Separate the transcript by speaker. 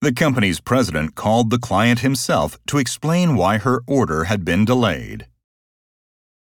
Speaker 1: The company's president called the client himself to explain why her order had been delayed.